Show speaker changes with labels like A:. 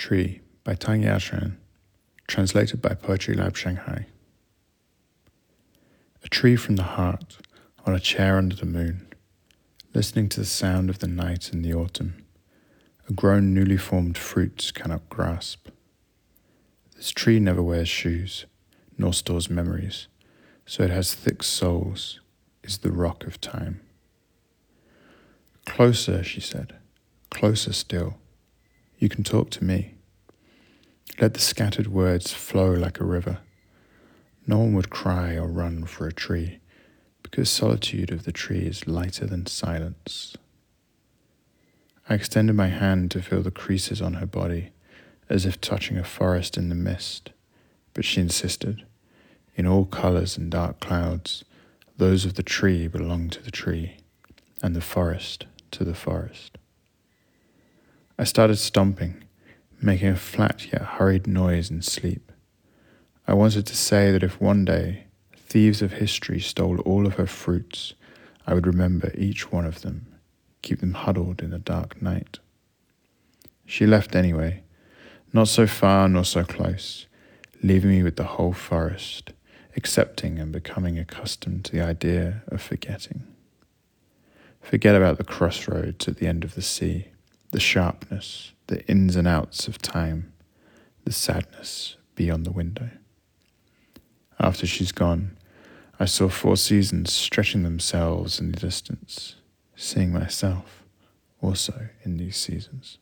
A: Tree by Tang Yashan, translated by Poetry Lab Shanghai. A tree from the heart on a chair under the moon, listening to the sound of the night in the autumn, a groan newly formed fruit cannot grasp. This tree never wears shoes, nor stores memories, so it has thick soles, is the rock of time. Closer, she said, closer still. You can talk to me. Let the scattered words flow like a river. No one would cry or run for a tree, because solitude of the tree is lighter than silence. I extended my hand to feel the creases on her body, as if touching a forest in the mist, but she insisted. In all colors and dark clouds, those of the tree belong to the tree, and the forest to the forest. I started stomping, making a flat yet hurried noise in sleep. I wanted to say that if one day thieves of history stole all of her fruits, I would remember each one of them, keep them huddled in the dark night. She left anyway, not so far nor so close, leaving me with the whole forest, accepting and becoming accustomed to the idea of forgetting. Forget about the crossroads at the end of the sea, the sharpness, the ins and outs of time, the sadness beyond the window. After she's gone, I saw four seasons stretching themselves in the distance, seeing myself also in these seasons.